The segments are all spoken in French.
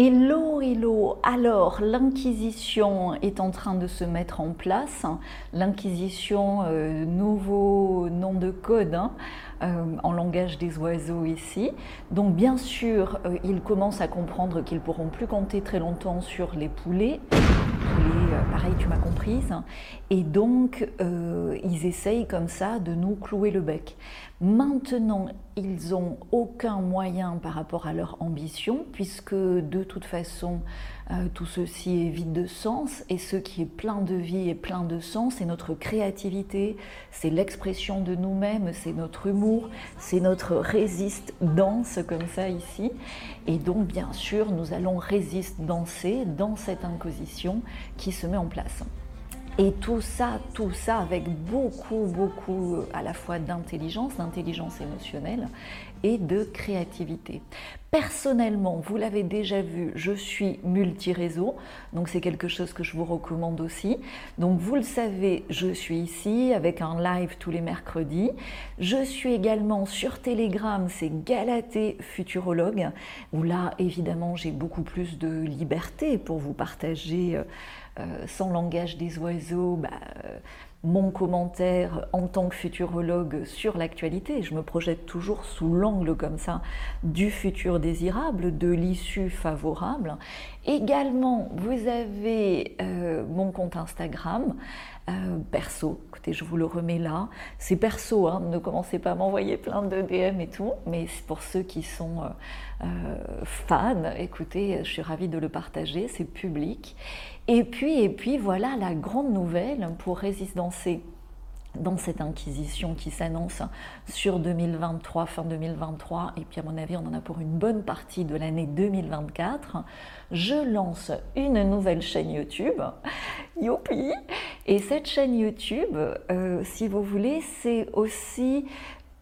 Hello, hello. Alors, l'Inquisition est en train de se mettre en place. L'Inquisition, euh, nouveau nom de code hein, euh, en langage des oiseaux ici. Donc, bien sûr, euh, ils commencent à comprendre qu'ils pourront plus compter très longtemps sur les poulets. Pareil, tu m'as comprise. Et donc, ils essayent comme ça de nous clouer le bec. Maintenant, ils n'ont aucun moyen par rapport à leur ambition, puisque de toute façon, euh, tout ceci est vide de sens, et ce qui est plein de vie et plein de sens, c'est notre créativité, c'est l'expression de nous-mêmes, c'est notre humour, c'est notre résiste danse comme ça ici. Et donc, bien sûr, nous allons résiste danser dans cette inquisition qui se met en place. Et tout ça, tout ça avec beaucoup, beaucoup à la fois d'intelligence, d'intelligence émotionnelle et de créativité. Personnellement, vous l'avez déjà vu, je suis multi-réseau, donc c'est quelque chose que je vous recommande aussi. Donc vous le savez, je suis ici avec un live tous les mercredis. Je suis également sur Telegram, c'est Galaté Futurologue, où là, évidemment, j'ai beaucoup plus de liberté pour vous partager euh, sans langage des oiseaux, bah, euh, mon commentaire en tant que futurologue sur l'actualité. Je me projette toujours sous l'angle comme ça du futur désirable, de l'issue favorable. Également, vous avez euh, mon compte Instagram. perso, écoutez, je vous le remets là. C'est perso, hein, ne commencez pas à m'envoyer plein de DM et tout, mais pour ceux qui sont fans, écoutez, je suis ravie de le partager, c'est public. Et puis, et puis voilà la grande nouvelle pour dans cette inquisition qui s'annonce sur 2023, fin 2023, et puis à mon avis on en a pour une bonne partie de l'année 2024, je lance une nouvelle chaîne YouTube, youpi! Et cette chaîne YouTube, euh, si vous voulez, c'est aussi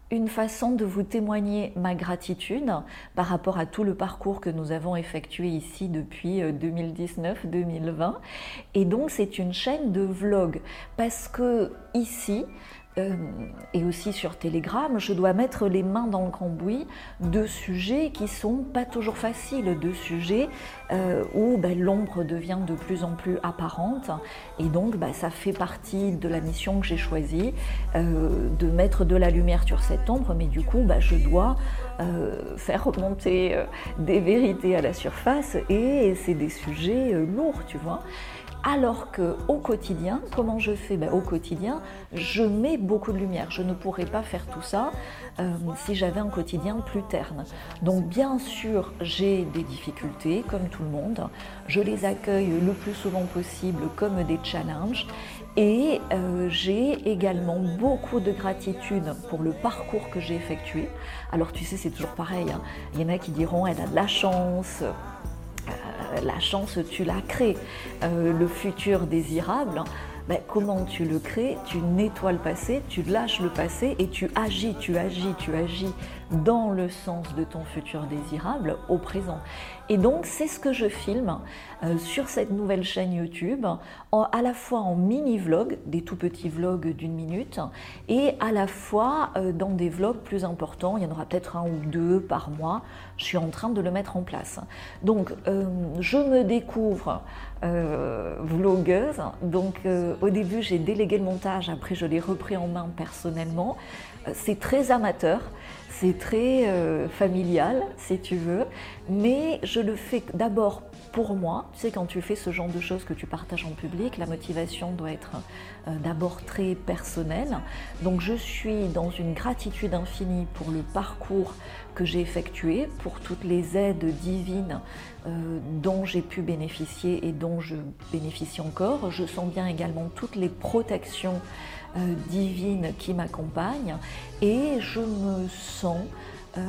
une façon de vous témoigner ma gratitude par rapport à tout le parcours que nous avons effectué ici depuis 2019-2020. Euh, Et donc c'est une chaîne de vlog parce que ici, euh, et aussi sur Telegram, je dois mettre les mains dans le cambouis de sujets qui sont pas toujours faciles, de sujets euh, où ben, l'ombre devient de plus en plus apparente. Et donc, ben, ça fait partie de la mission que j'ai choisie, euh, de mettre de la lumière sur cette ombre, mais du coup, ben, je dois faire remonter des vérités à la surface, et c'est des sujets lourds, tu vois. Alors que au quotidien, comment je fais? Ben, Au quotidien, je mets beaucoup de lumière. Je ne pourrais pas faire tout ça euh, si j'avais un quotidien plus terne. Donc bien sûr, j'ai des difficultés, comme tout le monde. Je les accueille le plus souvent possible comme des challenges. Et euh, j'ai également beaucoup de gratitude pour le parcours que j'ai effectué. Alors tu sais, c'est toujours pareil. Hein. Il y en a qui diront, elle a de la chance, la chance, tu la crées. Euh, le futur désirable, ben, comment tu le crées Tu nettoies le passé, tu lâches le passé et tu agis, tu agis, tu agis dans le sens de ton futur désirable au présent. Et donc c'est ce que je filme euh, sur cette nouvelle chaîne YouTube, à la fois en mini-vlog, des tout petits vlogs d'une minute, et à la fois euh, dans des vlogs plus importants, il y en aura peut-être un ou deux par mois, je suis en train de le mettre en place. Donc euh, je me découvre vlogueuse, donc au début j'ai délégué le montage, après je l'ai repris en main personnellement, c'est très amateur, c'est très euh, familial, si tu veux, mais je le fais d'abord pour moi. Tu sais, quand tu fais ce genre de choses que tu partages en public, la motivation doit être euh, d'abord très personnelle. Donc je suis dans une gratitude infinie pour le parcours que j'ai effectué, pour toutes les aides divines euh, dont j'ai pu bénéficier et dont je bénéficie encore. Je sens bien également toutes les protections euh, divine qui m'accompagne et je me sens,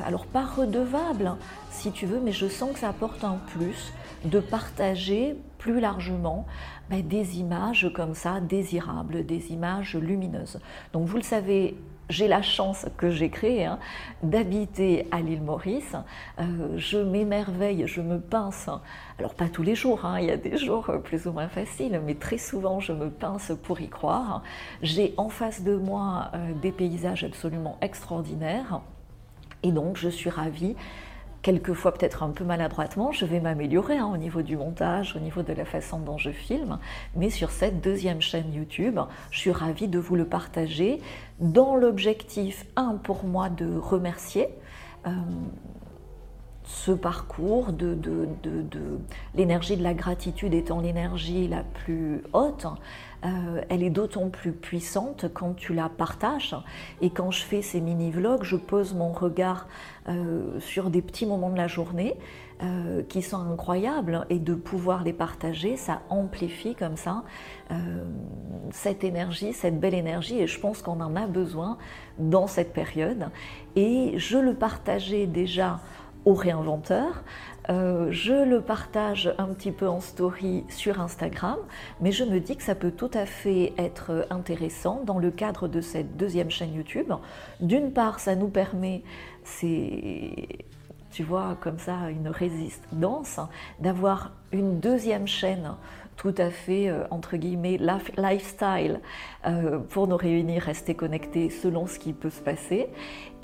alors pas redevable si tu veux, mais je sens que ça apporte un plus de partager plus largement ben, des images comme ça désirables, des images lumineuses. Donc vous le savez, j'ai la chance que j'ai créée hein, d'habiter à l'île Maurice. Euh, je m'émerveille, je me pince. Alors pas tous les jours, hein, il y a des jours plus ou moins faciles, mais très souvent je me pince pour y croire. J'ai en face de moi euh, des paysages absolument extraordinaires. Et donc je suis ravie quelquefois peut-être un peu maladroitement, je vais m'améliorer hein, au niveau du montage, au niveau de la façon dont je filme, mais sur cette deuxième chaîne YouTube, je suis ravie de vous le partager dans l'objectif, un, pour moi, de remercier. Euh, ce parcours de, de, l'énergie de la gratitude étant l'énergie la plus haute, euh, elle est d'autant plus puissante quand tu la partages. Et quand je fais ces mini-vlogs, je pose mon regard euh, sur des petits moments de la journée euh, qui sont incroyables et de pouvoir les partager, ça amplifie comme ça cette énergie, cette belle énergie. Et je pense qu'on en a besoin dans cette période. Et je le partageais déjà au réinventeur. Euh, je le partage un petit peu en story sur Instagram, mais je me dis que ça peut tout à fait être intéressant dans le cadre de cette deuxième chaîne YouTube. D'une part, ça nous permet, c'est tu vois, comme ça, une résistance, d'avoir une deuxième chaîne tout à fait, euh, entre guillemets, lifestyle euh, pour nous réunir, rester connectés selon ce qui peut se passer.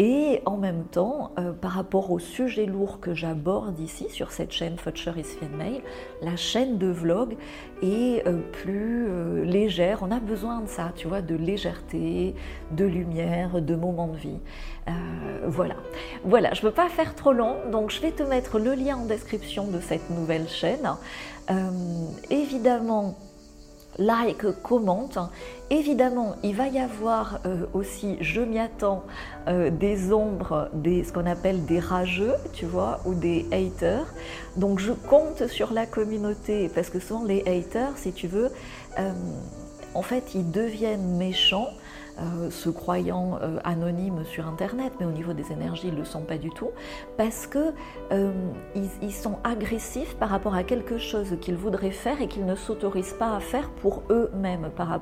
Et en même temps, euh, par rapport au sujet lourd que j'aborde ici sur cette chaîne Futcher is Mail, la chaîne de vlog est plus légère. On a besoin de ça, tu vois, de légèreté, de lumière, de moments de vie. voilà. Voilà, je ne peux pas faire trop long, donc je vais te mettre le lien en description de cette nouvelle chaîne. Euh, évidemment, like, commente. Évidemment, il va y avoir euh, aussi, je m'y attends, euh, des ombres, des, ce qu'on appelle des rageux, tu vois, ou des haters. Donc je compte sur la communauté, parce que souvent les haters, si tu veux, en fait, ils deviennent méchants euh, se croyant euh, anonymes sur Internet, mais au niveau des énergies, ils ne le sont pas du tout, parce qu'ils euh, sont agressifs par rapport à quelque chose qu'ils voudraient faire et qu'ils ne s'autorisent pas à faire pour eux-mêmes, par,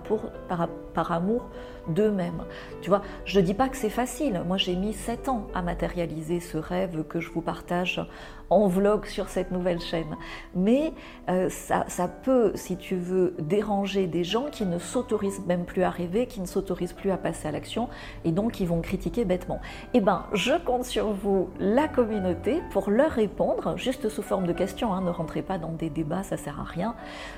par, par amour d'eux-mêmes. Tu vois, je ne dis pas que c'est facile. Moi, j'ai mis sept ans à matérialiser ce rêve que je vous partage en vlog sur cette nouvelle chaîne. Mais euh, ça, ça, peut, si tu veux, déranger des gens qui ne s'autorisent même plus à rêver, qui ne s'autorisent plus à passer à l'action et donc qui vont critiquer bêtement. Eh bien, je compte sur vous, la communauté, pour leur répondre, juste sous forme de questions. Hein, ne rentrez pas dans des débats, ça sert à rien,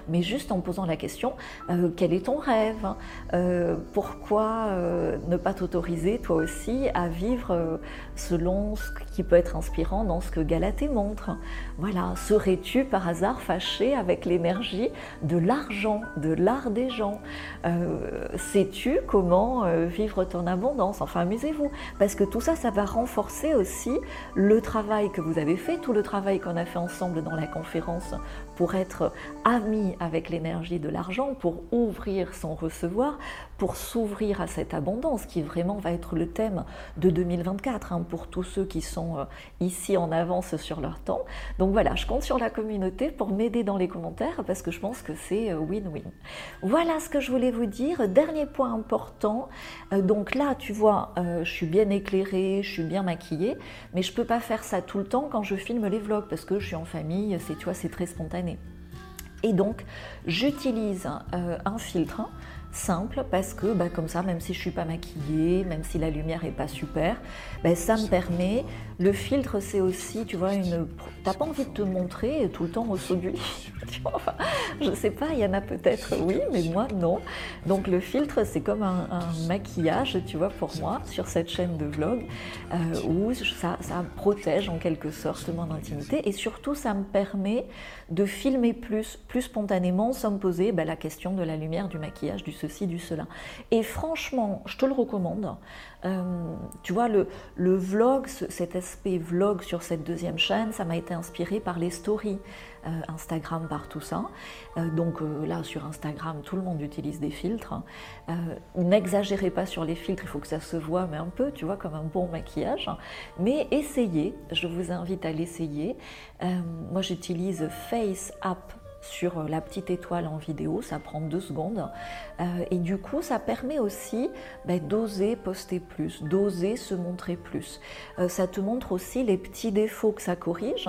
mais juste en posant la question euh, quel est ton rêve? Euh, Pourquoi euh, ne pas t'autoriser toi aussi à vivre selon ce qui peut être inspirant dans ce que Galatée montre? Voilà, serais-tu par hasard fâché avec l'énergie de l'argent, de l'art des gens? Sais-tu comment vivre ton abondance. Enfin, amusez-vous, parce que tout ça, ça va renforcer aussi le travail que vous avez fait, tout le travail qu'on a fait ensemble dans la conférence pour être ami avec l'énergie de l'argent, pour ouvrir son recevoir, pour s'ouvrir à cette abondance qui vraiment va être le thème de 2024 hein, pour tous ceux qui sont euh, ici en avance sur leur temps. Donc voilà, je compte sur la communauté pour m'aider dans les commentaires parce que je pense que c'est euh, win-win. Voilà ce que je voulais vous dire. Dernier point important, euh, donc là tu vois, je suis bien éclairée, je suis bien maquillée, mais je peux pas faire ça tout le temps quand je filme les vlogs parce que je suis en famille, c'est tu vois, c'est très spontané. Et donc, j'utilise un filtre simple parce que bah, comme ça, même si je suis pas maquillée, même si la lumière est pas super, bah, ça me permet. Le filtre, c'est aussi, tu vois, une. T'as pas envie de te montrer tout le temps au saut du lit. enfin, je sais pas, il y en a peut-être oui, mais moi non. Donc le filtre, c'est comme un, maquillage, tu vois, pour moi, sur cette chaîne de vlog, euh, où ça, ça protège en quelque sorte mon intimité et surtout, ça me permet de filmer plus, plus spontanément, sans me poser bah, la question de la lumière, du maquillage, du du cela. Et franchement, je te le recommande. Euh, tu vois, le, vlog, cet aspect vlog sur cette deuxième chaîne, ça m'a été inspiré par les stories euh, Instagram, par tout ça. Euh, donc là, sur Instagram, tout le monde utilise des filtres. N'exagérez pas sur les filtres, il faut que ça se voit, mais un peu, tu vois, comme un bon maquillage. Mais essayez, je vous invite à l'essayer. moi, j'utilise Face App sur euh, la petite étoile en vidéo, ça prend deux secondes. Euh, et du coup, ça permet aussi ben, d'oser poster plus, d'oser se montrer plus. Euh, ça te montre aussi les petits défauts que ça corrige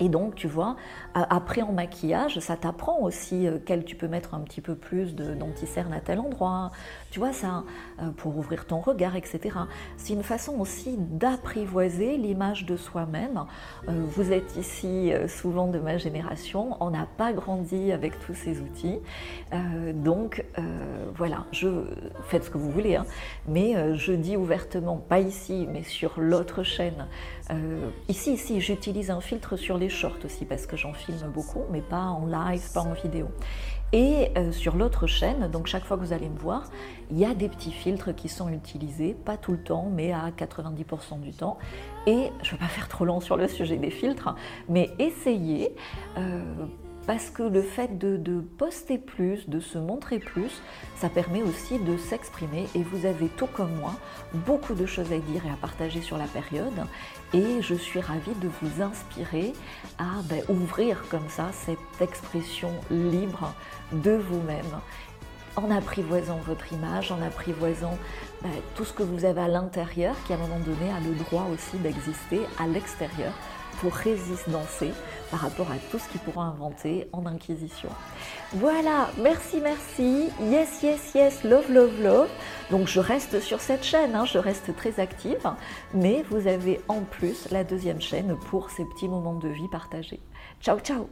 Et donc, tu vois, après en maquillage, ça t'apprend aussi euh, quel tu peux mettre un petit peu plus d'anticerne à tel endroit. Tu vois, ça, euh, pour ouvrir ton regard, etc. C'est une façon aussi d'apprivoiser l'image de soi-même. Euh, vous êtes ici souvent de ma génération, on n'a pas grandi avec tous ces outils. donc, voilà, je, faites ce que vous voulez, hein. mais je dis ouvertement, pas ici, mais sur l'autre chaîne. Ici, ici, j'utilise un filtre sur les shorts aussi parce que j'en filme beaucoup, mais pas en live, pas en vidéo. Et euh, sur l'autre chaîne, donc chaque fois que vous allez me voir, il y a des petits filtres qui sont utilisés, pas tout le temps, mais à 90% du temps. Et je ne vais pas faire trop long sur le sujet des filtres, mais essayez. Euh, parce que le fait de, poster plus, de se montrer plus, ça permet aussi de s'exprimer. Et vous avez tout comme moi beaucoup de choses à dire et à partager sur la période. Et je suis ravie de vous inspirer à ben, ouvrir comme ça cette expression libre de vous-même en apprivoisant votre image, en apprivoisant ben, tout ce que vous avez à l'intérieur qui à un moment donné a le droit aussi d'exister à l'extérieur pour résistancer par rapport à tout ce qu'ils pourront inventer en inquisition. Voilà, merci, merci. Yes, yes, yes, love, love, love. Donc je reste sur cette chaîne, hein, je reste très active, mais vous avez en plus la deuxième chaîne pour ces petits moments de vie partagés. Ciao, ciao